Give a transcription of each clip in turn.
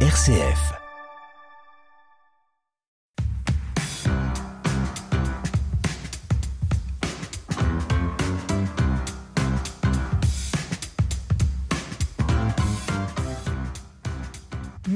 RCF.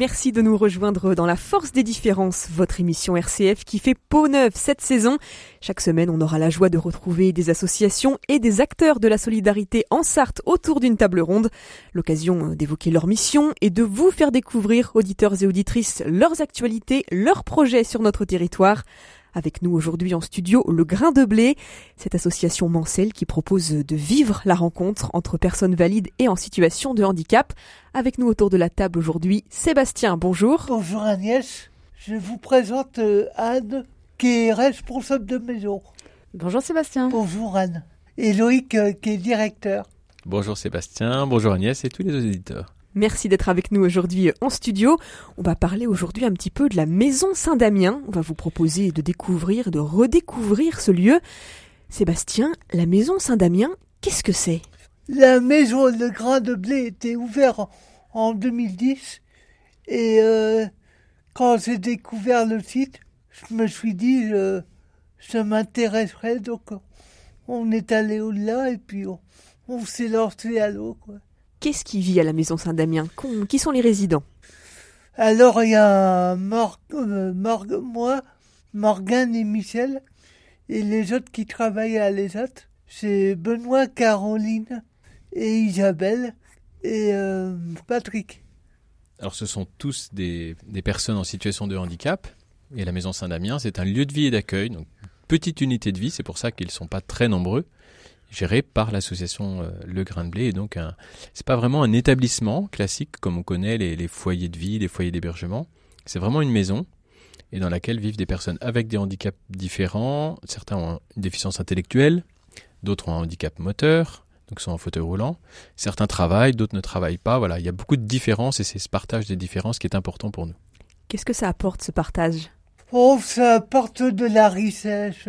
Merci de nous rejoindre dans La Force des Différences, votre émission RCF qui fait peau neuve cette saison. Chaque semaine, on aura la joie de retrouver des associations et des acteurs de la solidarité en Sarthe autour d'une table ronde. L'occasion d'évoquer leur mission et de vous faire découvrir, auditeurs et auditrices, leurs actualités, leurs projets sur notre territoire. Avec nous aujourd'hui en studio le Grain de Blé, cette association Mancel qui propose de vivre la rencontre entre personnes valides et en situation de handicap. Avec nous autour de la table aujourd'hui, Sébastien, bonjour. Bonjour Agnès, je vous présente euh, Anne qui est responsable de maison. Bonjour Sébastien. Bonjour Anne. Et Loïc euh, qui est directeur. Bonjour Sébastien, bonjour Agnès et tous les auditeurs. Merci d'être avec nous aujourd'hui en studio. On va parler aujourd'hui un petit peu de la Maison Saint-Damien. On va vous proposer de découvrir, de redécouvrir ce lieu. Sébastien, la Maison Saint-Damien, qu'est-ce que c'est? La maison Le Grain de Blé était ouverte en 2010 et euh, quand j'ai découvert le site, je me suis dit je m'intéresserais donc on est allé au-delà et puis on, s'est lancé à l'eau. Qu'est-ce qui vit à la Maison Saint-Damien Qui sont les résidents Alors il y a Mor euh, Morg- moi, Morgane et Michel, et les autres qui travaillent à l'ESAT, c'est Benoît, Caroline et Isabelle et euh, Patrick. Alors ce sont tous des, des personnes en situation de handicap et la Maison Saint-Damien c'est un lieu de vie et d'accueil, donc une petite unité de vie, c'est pour ça qu'ils ne sont pas très nombreux, géré par l'association euh, Le Grain de Blé et donc un, c'est pas vraiment un établissement classique comme on connaît les, les foyers de vie, les foyers d'hébergement, c'est vraiment une maison et dans laquelle vivent des personnes avec des handicaps différents, certains ont une déficience intellectuelle, d'autres ont un handicap moteur, donc sont en fauteuil roulant. Certains travaillent, d'autres ne travaillent pas. Voilà, il y a beaucoup de différences et c'est ce partage des différences qui est important pour nous. Qu'est-ce que ça apporte ce partage? Oh, ça apporte de la richesse,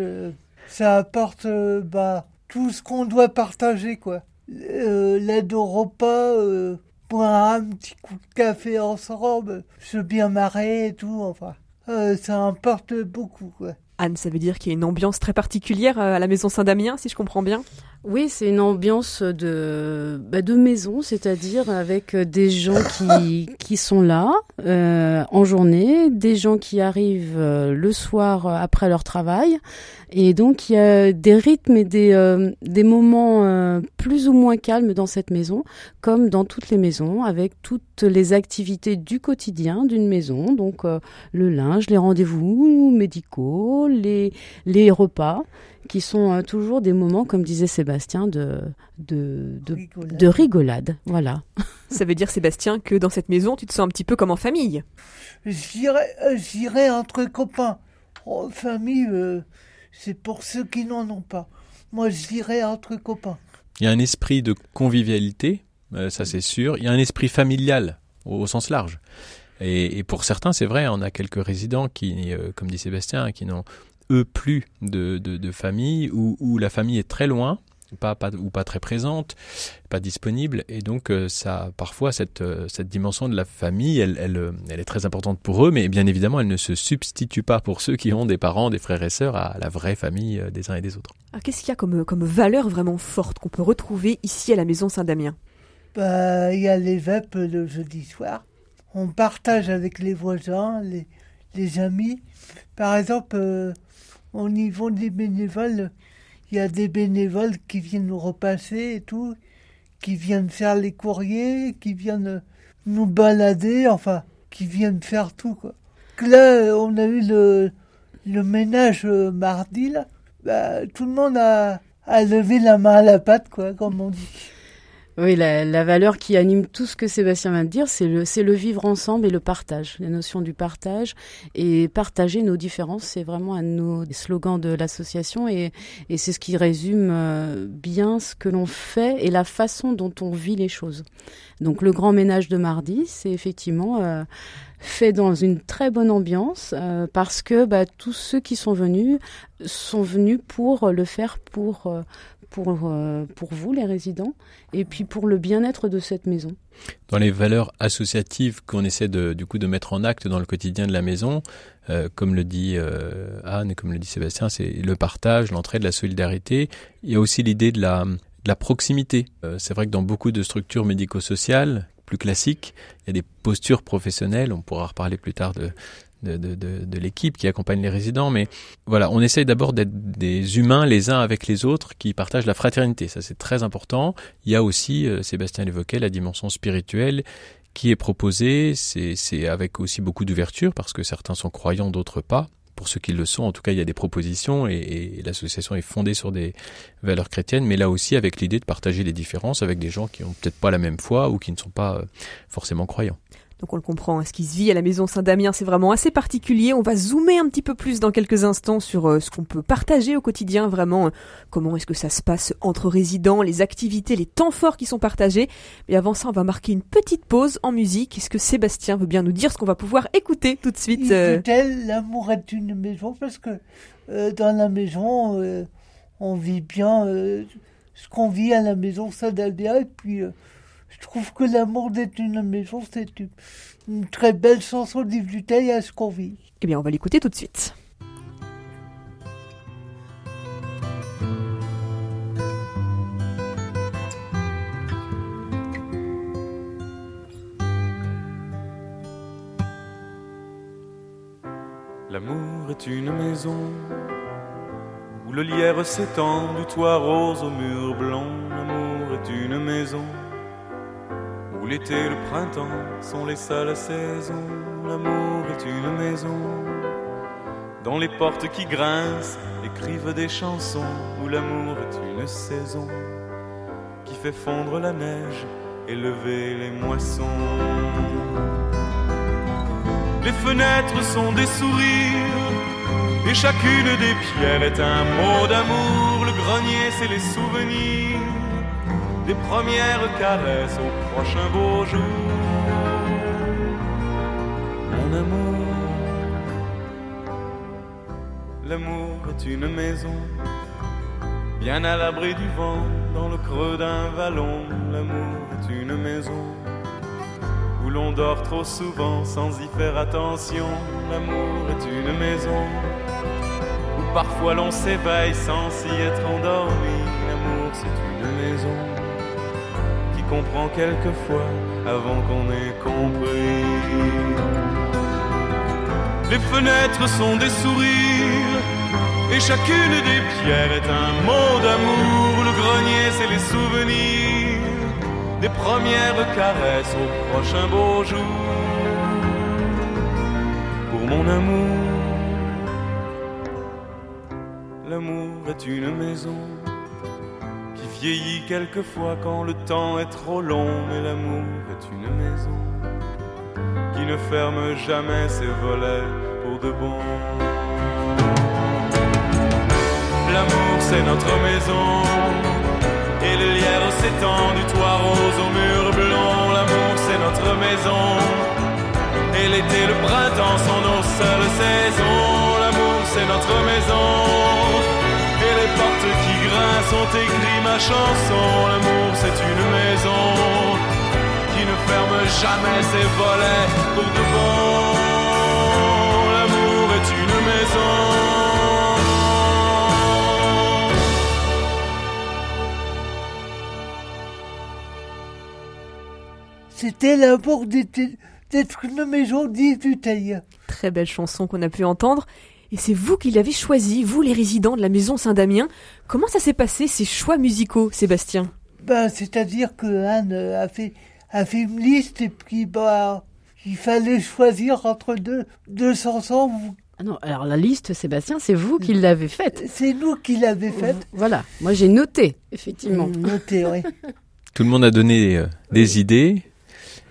ça apporte euh, bah, tout ce qu'on doit partager, quoi. Euh, L'aide au repas, euh, boire un petit coup de café ensemble, se bien marrer et tout, enfin. Euh, ça apporte beaucoup, quoi. Anne, ça veut dire qu'il y a une ambiance très particulière euh, à la Maison Saint-Damien, si je comprends bien? Oui, c'est une ambiance de, bah, de maison, c'est-à-dire avec des gens qui, qui sont là euh, en journée, des gens qui arrivent euh, le soir euh, après leur travail. Et donc, il y a des rythmes et des, euh, des moments euh, plus ou moins calmes dans cette maison, comme dans toutes les maisons, avec toutes les activités du quotidien d'une maison. Donc, euh, le linge, les rendez-vous médicaux, les, les repas qui sont euh, toujours des moments, comme disait Sébastien, de, de, de, Rigolade. de rigolade. Voilà. Ça veut dire, Sébastien, que dans cette maison, tu te sens un petit peu comme en famille? J'irai j'irai entre copains. En famille, euh, c'est pour ceux qui n'en ont pas. Moi, j'irai entre copains. Il y a un esprit de convivialité, euh, ça c'est sûr. Il y a un esprit familial au, sens large. Et, pour certains, c'est vrai, on a quelques résidents qui, euh, comme dit Sébastien, qui n'ont eux plus de, de, de famille ou où la famille est très loin. Pas, pas, ou pas très présente, pas disponible, et donc euh, ça, parfois cette, euh, cette dimension de la famille, elle, elle, euh, elle est très importante pour eux, mais bien évidemment, elle ne se substitue pas pour ceux qui ont des parents, des frères et sœurs à la vraie famille des uns et des autres. Alors, qu'est-ce qu'il y a comme, comme valeur vraiment forte qu'on peut retrouver ici à la Maison Saint-Damien? Bah, il y a les le jeudi soir. On partage avec les voisins, les, les amis. Par exemple, euh, au niveau des bénévoles, il y a des bénévoles qui viennent nous repasser et tout, qui viennent faire les courriers, qui viennent nous balader, enfin, qui viennent faire tout, quoi. Là, on a eu le, le ménage euh, mardi, là. Bah, tout le monde a, a levé la main à la pâte, quoi, comme on dit. Oui, la, la valeur qui anime tout ce que Sébastien vient de dire, c'est le, le vivre ensemble et le partage, la notion du partage. Et partager nos différences, c'est vraiment un de nos slogans de l'association et, et c'est ce qui résume euh, bien ce que l'on fait et la façon dont on vit les choses. Donc le grand ménage de mardi, c'est effectivement euh, fait dans une très bonne ambiance euh, parce que bah, tous ceux qui sont venus sont venus pour le faire pour euh, pour euh, pour vous les résidents et puis pour le bien-être de cette maison. Dans les valeurs associatives qu'on essaie de du coup de mettre en acte dans le quotidien de la maison, comme le dit Anne et comme le dit Sébastien, c'est le partage, l'entraide, la solidarité. Il y a aussi l'idée de la de la proximité. c'est vrai que dans beaucoup de structures médico-sociales, plus classique. Il y a des postures professionnelles, on pourra reparler plus tard de, de, de, de, l'équipe qui accompagne les résidents, mais voilà, on essaye d'abord d'être des humains les uns avec les autres qui partagent la fraternité, ça c'est très important. Il y a aussi, euh, Sébastien l'évoquait, la dimension spirituelle qui est proposée, c'est avec aussi beaucoup d'ouverture parce que certains sont croyants, d'autres pas pour ceux qui le sont, en tout cas, il y a des propositions et, l'association est fondée sur des valeurs chrétiennes, mais là aussi avec l'idée de partager les différences avec des gens qui ont peut-être pas la même foi ou qui ne sont pas euh, forcément croyants. Donc on le comprend, hein, ce qui se vit à la maison Saint-Damien, c'est vraiment assez particulier. On va zoomer un petit peu plus dans quelques instants sur euh, ce qu'on peut partager au quotidien, vraiment euh, comment est-ce que ça se passe entre résidents, les activités, les temps forts qui sont partagés. Mais avant ça, on va marquer une petite pause en musique. Est-ce que Sébastien veut bien nous dire ce qu'on va pouvoir écouter tout de suite euh... L'amour est une maison parce que euh, dans la maison, on vit bien ce qu'on vit à la maison Saint-Damien et puis je trouve que l'amour d'être une maison, c'est une, très belle chanson d'Yves Duteil à ce qu'on vit. Eh bien, on va l'écouter tout de suite. L'amour est une maison où le lierre s'étend du toit rose au mur blanc. L'amour est une maison l'été et le printemps sont les seules saisons. L'amour est une maison dont les portes qui grincent écrivent des chansons. Où l'amour est une saison qui fait fondre la neige et lever les moissons. Les fenêtres sont des sourires et chacune des pierres est un mot d'amour. Le grenier, c'est les souvenirs des premières caresses au prochain beau jour. Mon amour, l'amour est une maison, bien à l'abri du vent, dans le creux d'un vallon. L'amour est une maison où l'on dort trop souvent sans y faire attention. L'amour est une maison où parfois l'on s'éveille sans s'y être endormi. L'amour c'est une maison comprend quelquefois avant qu'on ait compris. Les fenêtres sont des sourires et chacune des pierres est un mot d'amour. Le grenier, c'est les souvenirs des premières caresses au prochain beau jour. Pour mon amour, l'amour est une maison vieillit quelquefois quand le temps est trop long, mais l'amour est une maison qui ne ferme jamais ses volets pour de bon. L'amour c'est notre maison et le lierre s'étend du toit rose au mur blanc. L'amour c'est notre maison et l'été, le printemps sont nos seules saisons. Grincent ont écrit ma chanson. L'amour, c'est une maison qui ne ferme jamais ses volets pour de bon. L'amour est une maison. C'était l'amour d'être une maison dit du Très belle chanson qu'on a pu entendre. Et c'est vous qui l'avez choisi, vous les résidents de la maison Saint-Damien. Comment ça s'est passé ces choix musicaux, Sébastien? Ben, c'est-à-dire que Anne a fait, a fait une liste et puis bah, il fallait choisir entre deux, deux chansons. Ah non, alors la liste, Sébastien, c'est vous qui l'avez faite. C'est nous qui l'avons faite. Voilà, moi j'ai noté, effectivement. Noté, oui. Tout le monde a donné euh, des idées.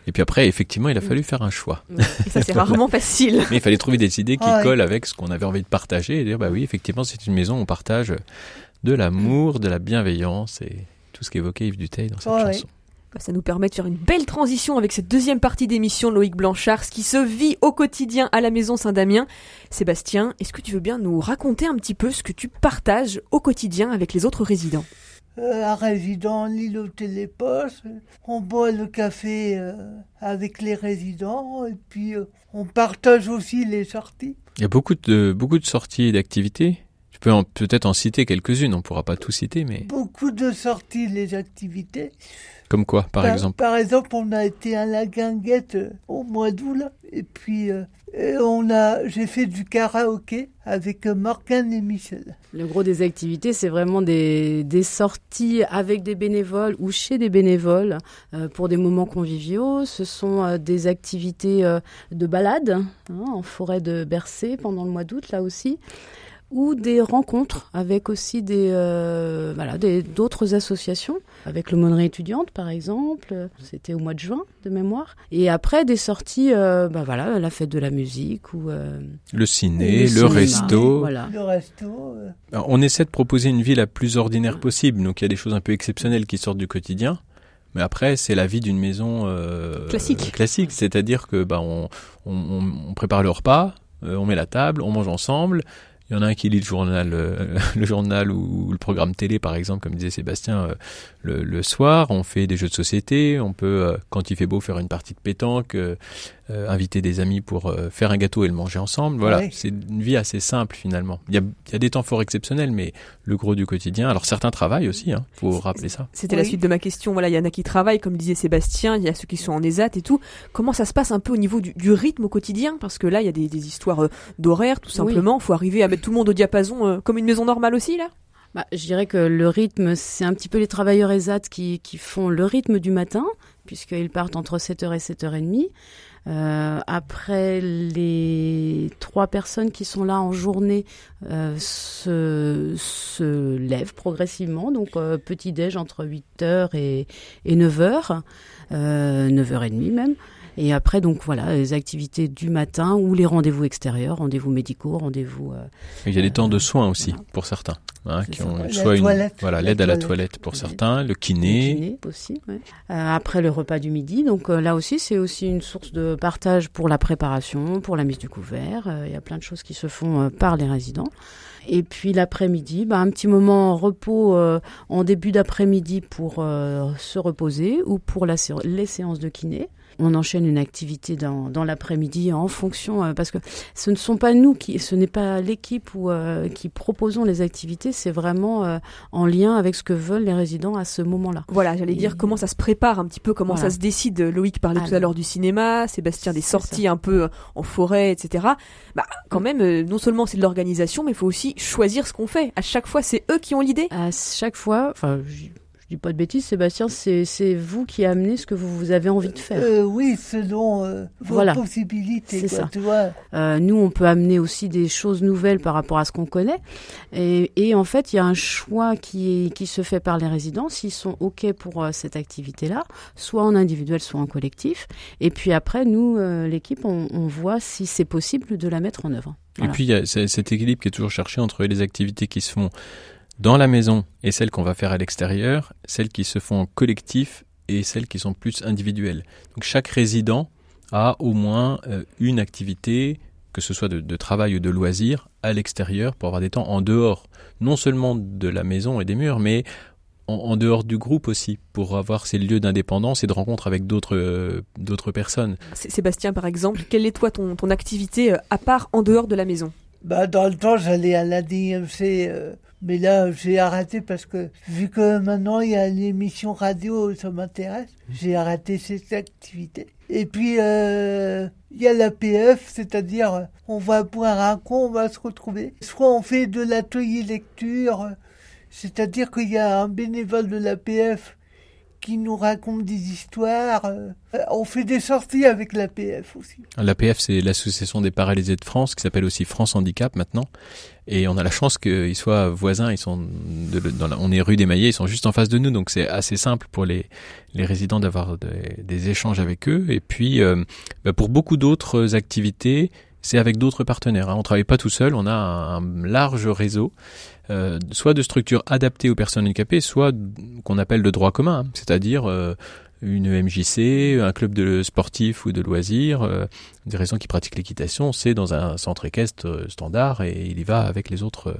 Et puis après, effectivement, il a fallu faire un choix. Et ça, c'est rarement facile. Mais il fallait trouver des idées qui ah collent avec ce qu'on avait envie de partager et dire, bah oui, effectivement, c'est une maison où on partage de l'amour, de la bienveillance et tout ce qu'évoquait Yves Duteil dans cette chanson. Bah, ça nous permet de faire une belle transition avec cette deuxième partie d'émission Loïc Blanchard, ce qui se vit au quotidien à la maison Saint-Damien. Sébastien, est-ce que tu veux bien nous raconter un petit peu ce que tu partages au quotidien avec les autres résidents? Euh, Un résident lit le téléposte, on boit le café euh, avec les résidents et puis euh, on partage aussi les sorties. Il y a beaucoup de, beaucoup de sorties et d'activités Tu peux peut-être en citer quelques-unes, on ne pourra pas tout citer, mais... Beaucoup de sorties, les activités. Comme quoi, par, exemple Par exemple, on a été à la guinguette euh, au mois d'août, et puis euh, on a, j'ai fait du karaoké avec euh, Morgane et Michel. Le gros des activités, c'est vraiment des, sorties avec des bénévoles ou chez des bénévoles pour des moments conviviaux. Ce sont des activités de balade hein, en forêt de Bercé pendant le mois d'août, là aussi ou des rencontres avec aussi des euh, voilà d'autres associations. Avec l'aumônerie étudiante par exemple c'était au mois de juin de mémoire. Et après des sorties euh, bah voilà la fête de la musique ou euh, le ciné le, resto. voilà. le resto on essaie de proposer une vie la plus ordinaire possible. Donc il y a des choses un peu exceptionnelles qui sortent du quotidien. Mais après, c'est la vie d'une maison euh, classique. Classique, c'est-à-dire que bah on, on, on, prépare le repas, on met la table, on mange ensemble. Il y en a un qui lit le journal, euh, le journal ou, le programme télé, par exemple, comme disait Sébastien, euh, le, soir. On fait des jeux de société. On peut, euh, quand il fait beau, faire une partie de pétanque, inviter des amis pour faire un gâteau et le manger ensemble. Voilà, c'est une vie assez simple finalement. Il y, a, il y, a, des temps forts exceptionnels, mais le gros du quotidien. Alors certains travaillent aussi, hein, faut rappeler ça. C'était la suite de ma question. Voilà, il y en a qui travaillent, comme disait Sébastien. Il y a ceux qui sont en ESAT et tout. Comment ça se passe un peu au niveau du, du rythme au quotidien? Parce que là, il y a des, des histoires d'horaire, tout simplement. Il faut arriver à mettre tout le monde au diapason euh, comme une maison normale aussi là? Bah, je dirais que le rythme, c'est un petit peu les travailleurs ESAT qui, qui font le rythme du matin, puisqu'ils partent entre 7h et 7h30. Euh, après, les trois personnes qui sont là en journée euh, se, se lèvent progressivement. Donc, euh, petit-déj entre 8h et, et 9h, euh, 9h30 même. Et après, donc voilà, les activités du matin ou les rendez-vous extérieurs, rendez-vous médicaux, rendez-vous. Euh, il y a des temps de soins aussi voilà. pour certains, hein, qui ont soit une, voilà l'aide à la toilette pour certains, le kiné. Le kiné aussi. Ouais. Euh, après le repas du midi, donc euh, là aussi c'est aussi une source de partage pour la préparation, pour la mise du couvert. Euh, il y a plein de choses qui se font euh, par les résidents. Et puis l'après-midi, bah, un petit moment en repos euh, en début d'après-midi pour euh, se reposer ou pour la, les séances de kiné on enchaîne une activité dans, dans l'après-midi en fonction euh, parce que ce ne sont pas nous qui ce n'est pas l'équipe ou euh, qui proposons les activités c'est vraiment euh, en lien avec ce que veulent les résidents à ce moment-là. Voilà j'allais dire comment ça se prépare un petit peu comment voilà. ça se décide. Loïc parlait ah, tout à l'heure du cinéma Sébastien des sorties ça. un peu en forêt etc bah quand même non seulement c'est de l'organisation mais il faut aussi choisir ce qu'on fait. À chaque fois c'est eux qui ont l'idée. À chaque fois enfin dis pas de bêtises, Sébastien, c'est vous qui amenez ce que vous, vous avez envie de faire. Euh, oui, selon euh, vos voilà. possibilités. C'est ça. Tu vois. Euh, nous, on peut amener aussi des choses nouvelles par rapport à ce qu'on connaît. Et, et, en fait, il y a un choix qui, est, qui se fait par les résidents, s'ils sont OK pour euh, cette activité-là, soit en individuel, soit en collectif. Et puis après, nous, euh, l'équipe, on, on voit si c'est possible de la mettre en œuvre. Voilà. Et puis, il y a cet équilibre qui est toujours cherché entre les activités qui se font dans la maison et celles qu'on va faire à l'extérieur, celles qui se font en collectif et celles qui sont plus individuelles. Donc chaque résident a au moins euh, une activité, que ce soit de, de travail ou de loisir, à l'extérieur pour avoir des temps en dehors, non seulement de la maison et des murs, mais en, en dehors du groupe aussi, pour avoir ces lieux d'indépendance et de rencontre avec d'autres euh, d'autres personnes. Sébastien, par exemple, quelle est toi ton, ton activité euh, à part en dehors de la maison? Bah, Dans le temps, j'allais à la DMC. Euh mais là, j'ai arrêté parce que vu que maintenant il y a l'émission radio, ça m'intéresse, j'ai arrêté cette activité. Et puis, euh, il y a l'APF, c'est-à-dire on va boire un coup, on va se retrouver. Soit on fait de l'atelier lecture, c'est-à-dire qu'il y a un bénévole de l'APF qui nous raconte des histoires. Euh, on fait des sorties avec l'APF aussi. L'APF, c'est l'association des paralysés de France, qui s'appelle aussi France Handicap maintenant. Et on a la chance qu'ils soient voisins. Ils sont dans la, on est rue des Maillets, ils sont juste en face de nous, donc c'est assez simple pour les, les résidents d'avoir des, des, échanges avec eux. Et puis, euh, bah pour beaucoup d'autres activités, c'est avec d'autres partenaires. Hein. On travaille pas tout seul, on a un, large réseau euh, soit de structures adaptées aux personnes handicapées, soit qu'on appelle de droit commun, hein, c'est-à-dire euh, une MJC, un club de sportif ou de loisirs, euh, des raisons qui pratiquent l'équitation, c'est dans un centre équestre standard et il y va avec les autres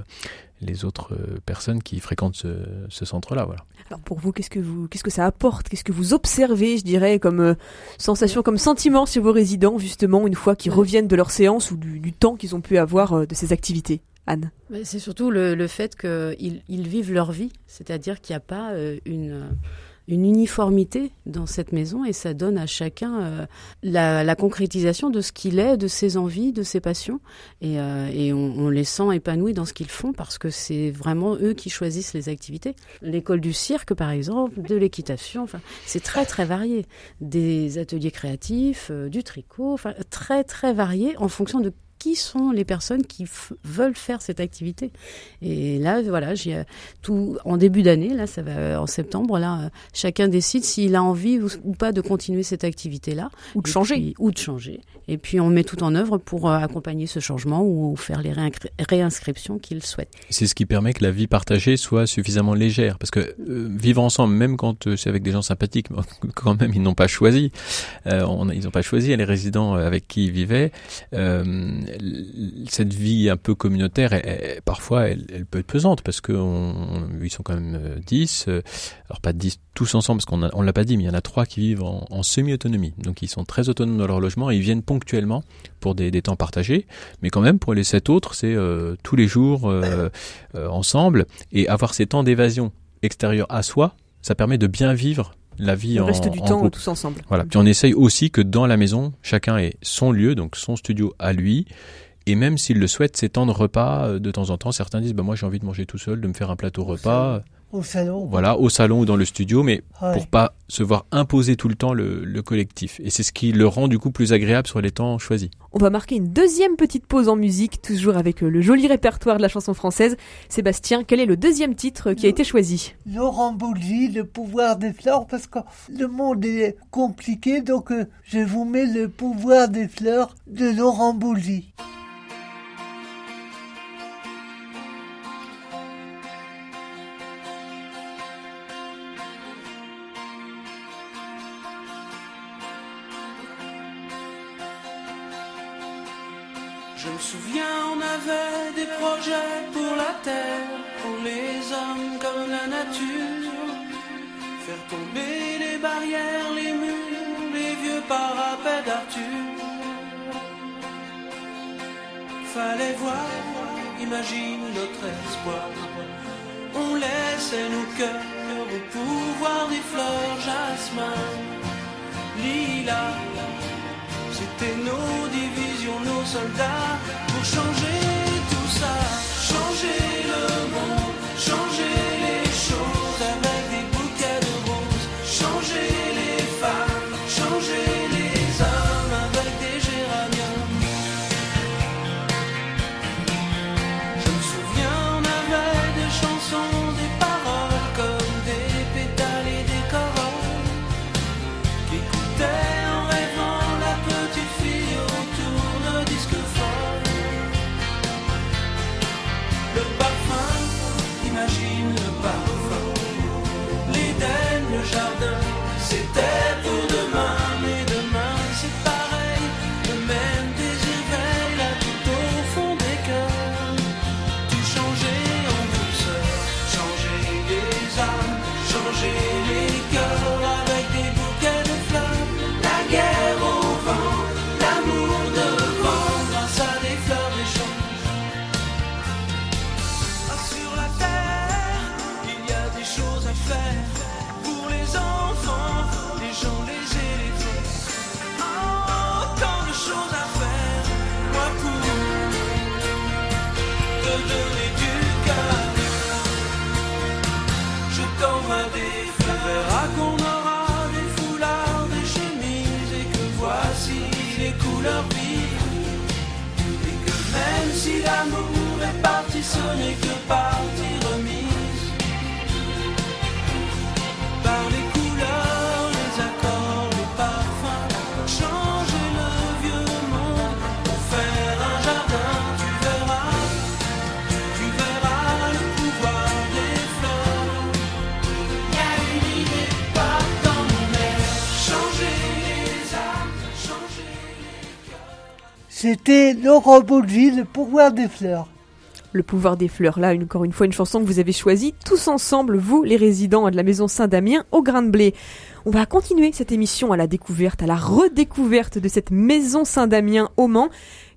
les autres personnes qui fréquentent ce, ce centre-là. Voilà. Alors pour vous, qu'est-ce que vous, qu'est-ce que ça apporte? Qu'est-ce que vous observez, je dirais, comme euh, sensation, comme sentiment chez vos résidents, justement, une fois qu'ils reviennent de leur séance ou du, du temps qu'ils ont pu avoir euh, de ces activités? Anne C'est surtout le, le fait qu'ils ils vivent leur vie, c'est-à-dire qu'il n'y a pas euh, une une uniformité dans cette maison et ça donne à chacun euh, la, concrétisation de ce qu'il est, de ses envies, de ses passions et, euh, on, les sent épanouis dans ce qu'ils font parce que c'est vraiment eux qui choisissent les activités. L'école du cirque par exemple, de l'équitation, enfin c'est très très varié, des ateliers créatifs, euh, du tricot, enfin très très varié en fonction de qui sont les personnes qui veulent faire cette activité. Et là, voilà, j'ai euh, tout en début d'année, là, ça va en septembre, là, euh, chacun décide s'il a envie ou, pas de continuer cette activité-là, ou de changer, puis, ou de changer. Et puis on met tout en œuvre pour euh, accompagner ce changement ou faire les réinscriptions qu'il souhaite. C'est ce qui permet que la vie partagée soit suffisamment légère, parce que euh, vivre ensemble, même quand euh, c'est avec des gens sympathiques, quand même ils n'ont pas choisi, euh, on, ils n'ont pas choisi les résidents avec qui ils vivaient. Cette vie un peu communautaire, parfois, elle, peut être pesante parce que sont quand même 10, alors pas 10 tous ensemble, parce qu'on on l'a pas dit, mais il y en a trois qui vivent en, semi-autonomie, donc ils sont très autonomes dans leur logement et ils viennent ponctuellement pour des, temps partagés, mais quand même pour les sept autres, c'est euh, tous les jours euh, euh, ensemble. Et avoir ces temps d'évasion extérieure à soi, ça permet de bien vivre la vie le en, reste du en temps groupe. tous ensemble. Voilà. Puis on essaye aussi que dans la maison, chacun ait son lieu, donc son studio à lui. Et même s'il le souhaite, ces temps de repas, de temps en temps, certains disent bah, Moi j'ai envie de manger tout seul, de me faire un plateau repas. Au salon. Voilà, au salon ou dans le studio, mais ouais. pour pas se voir imposer tout le temps le, le collectif. Et c'est ce qui le rend du coup plus agréable sur les temps choisis. On va marquer une deuxième petite pause en musique, toujours avec le joli répertoire de la chanson française. Sébastien, quel est le deuxième titre qui a été choisi? Laurent Boulgy, Le pouvoir des fleurs, parce que le monde est compliqué, donc euh, je vous mets le pouvoir des fleurs de Laurent Boulgy. Lilas. C'était nos divisions, nos soldats pour changer voici les couleurs vives. Et que même si l'amour est parti, ce n'est que partie C'était Laurent Baudry, le pouvoir des fleurs. Le pouvoir des fleurs, là, encore une fois, une chanson que vous avez choisie tous ensemble, vous, les résidents de la maison Saint-Damien, au grain de blé. On va continuer cette émission à la découverte, à la redécouverte de cette maison Saint-Damien au Mans.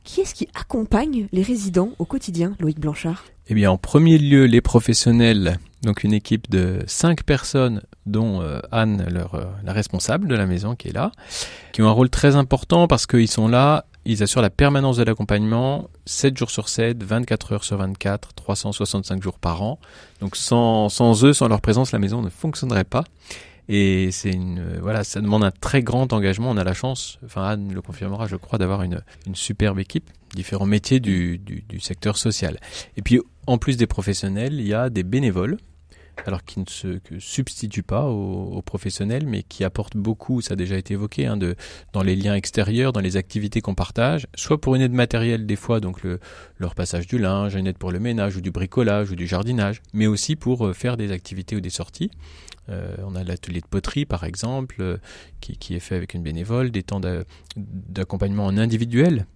Qui est-ce qui accompagne les résidents au quotidien, Loïc Blanchard? Eh bien, en premier lieu, les professionnels, donc une équipe de cinq personnes, dont euh, Anne, leur, euh, la responsable de la maison qui est là, qui ont un rôle très important parce qu'ils sont là ils assurent la permanence de l'accompagnement 7 jours sur 7, 24 heures sur 24, 365 jours par an. Donc sans, eux, sans leur présence, la maison ne fonctionnerait pas. Et c'est une voilà, ça demande un très grand engagement. On a la chance, enfin Anne le confirmera, je crois, d'avoir une, superbe équipe, différents métiers du secteur social. Et puis en plus des professionnels, il y a des bénévoles alors qui ne se substitue pas aux, professionnels, mais qui apporte beaucoup, ça a déjà été évoqué, hein, de, dans les liens extérieurs, dans les activités qu'on partage, soit pour une aide matérielle des fois, donc le, leur passage du linge, une aide pour le ménage ou du bricolage ou du jardinage, mais aussi pour euh, faire des activités ou des sorties. Euh, on a l'atelier de poterie par exemple, euh, qui, qui, est fait avec une bénévole, des temps d'accompagnement en individuel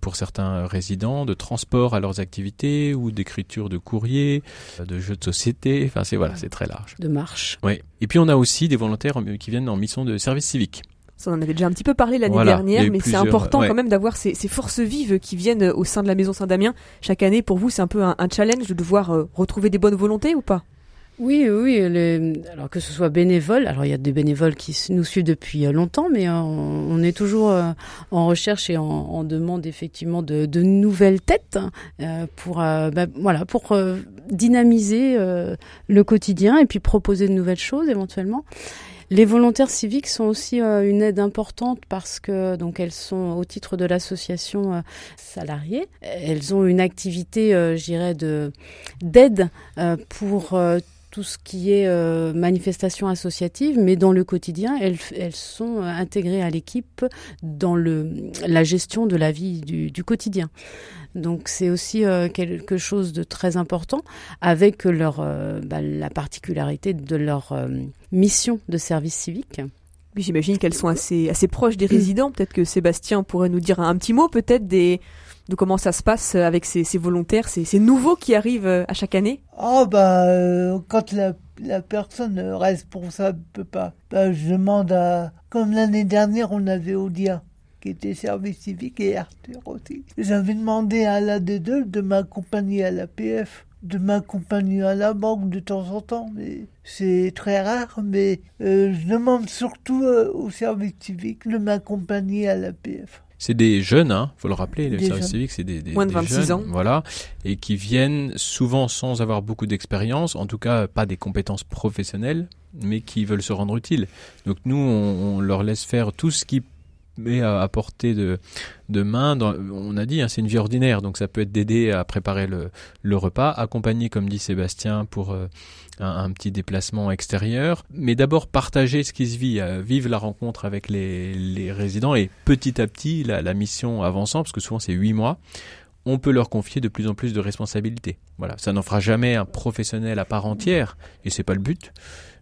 pour certains résidents, de transport à leurs activités ou d'écriture de courrier, euh, de jeux de société. Enfin, c'est voilà, c'est très large. De marche. Oui. Et puis on a aussi des volontaires euh, qui viennent en mission de service civique. Ça, on en avait déjà un petit peu parlé l'année dernière, mais c'est important quand même d'avoir ces, ces, forces vives qui viennent au sein de la Maison Saint-Damien. Chaque année, pour vous, c'est un peu un, un challenge de devoir retrouver des bonnes volontés ou pas? Oui, oui, alors que ce soit bénévole, alors il y a des bénévoles qui nous suivent depuis euh, longtemps, mais euh, on, est toujours euh, en recherche et en, demande effectivement de, nouvelles têtes pour, bah, voilà, pour dynamiser le quotidien et puis proposer de nouvelles choses éventuellement. Les volontaires civiques sont aussi une aide importante parce que donc elles sont au titre de l'association salariée. Elles ont une activité, je dirais, de d'aide pour tout ce qui est euh, manifestation associative, mais dans le quotidien, elles, elles sont euh, intégrées à l'équipe dans le, la gestion de la vie du, du quotidien. Donc c'est aussi euh, quelque chose de très important avec leur, bah, la particularité de leur mission de service civique. J'imagine qu'elles sont assez, assez proches des résidents. Peut-être que Sébastien pourrait nous dire un petit mot peut-être des, de comment ça se passe avec ces, volontaires, ces, nouveaux qui arrivent euh, à chaque année? Oh bah euh, quand la, personne responsable peut pas, bah, je demande à comme l'année dernière on avait Odia qui était service civique et Arthur aussi. J'avais demandé à la des deux de m'accompagner à la PF de m'accompagner à la banque de temps en temps, mais c'est très rare. Mais euh, je demande surtout au service civique de m'accompagner à la PF c'est des jeunes, hein, faut le rappeler, le service civique, c'est des, des, moins de 26 jeunes, ans, voilà, et qui viennent souvent sans avoir beaucoup d'expérience, en tout cas pas des compétences professionnelles, mais qui veulent se rendre utiles. Donc nous, on, on leur laisse faire tout ce qui est à, portée de, de main. Dans, on a dit, hein, c'est une vie ordinaire, donc ça peut être d'aider à préparer le, le repas, accompagner, comme dit Sébastien, pour euh, un, petit déplacement extérieur, mais d'abord partager ce qui se vit, euh, vivre la rencontre avec les, les, résidents et petit à petit, la, la mission avançant, parce que souvent c'est huit mois, on peut leur confier de plus en plus de responsabilités. Voilà, ça n'en fera jamais un professionnel à part entière, et c'est pas le but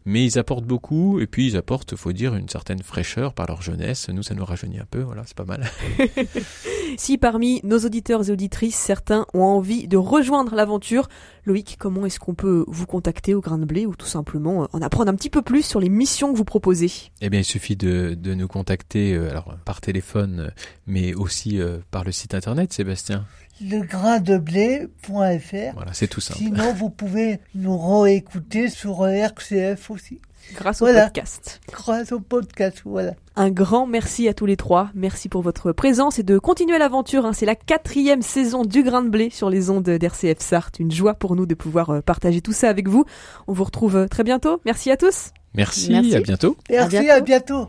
mais ils apportent beaucoup et puis ils apportent, faut dire, une certaine fraîcheur par leur jeunesse. Nous, ça nous rajeunit un peu, voilà, c'est pas mal. si parmi nos auditeurs et auditrices, certains ont envie de rejoindre l'aventure, Loïc, comment est-ce qu'on peut vous contacter au Grain de Blé ou tout simplement euh, en apprendre un petit peu plus sur les missions que vous proposez? Eh bien, il suffit de, de nous contacter euh, alors par téléphone, mais aussi euh, par le site internet, Sébastien legraindeblé.fr. Voilà, c'est tout simple. Sinon, vous pouvez nous réécouter sur RCF aussi. Grâce au podcast. Grâce au podcast, voilà. Un grand merci à tous les trois. Merci pour votre présence et de continuer l'aventure. Hein. C'est la quatrième saison du Grain de Blé sur les ondes d'RCF Sarthe. Une joie pour nous de pouvoir euh, partager tout ça avec vous. On vous retrouve euh, très bientôt. Merci à tous. Merci, à bientôt. Merci, à bientôt.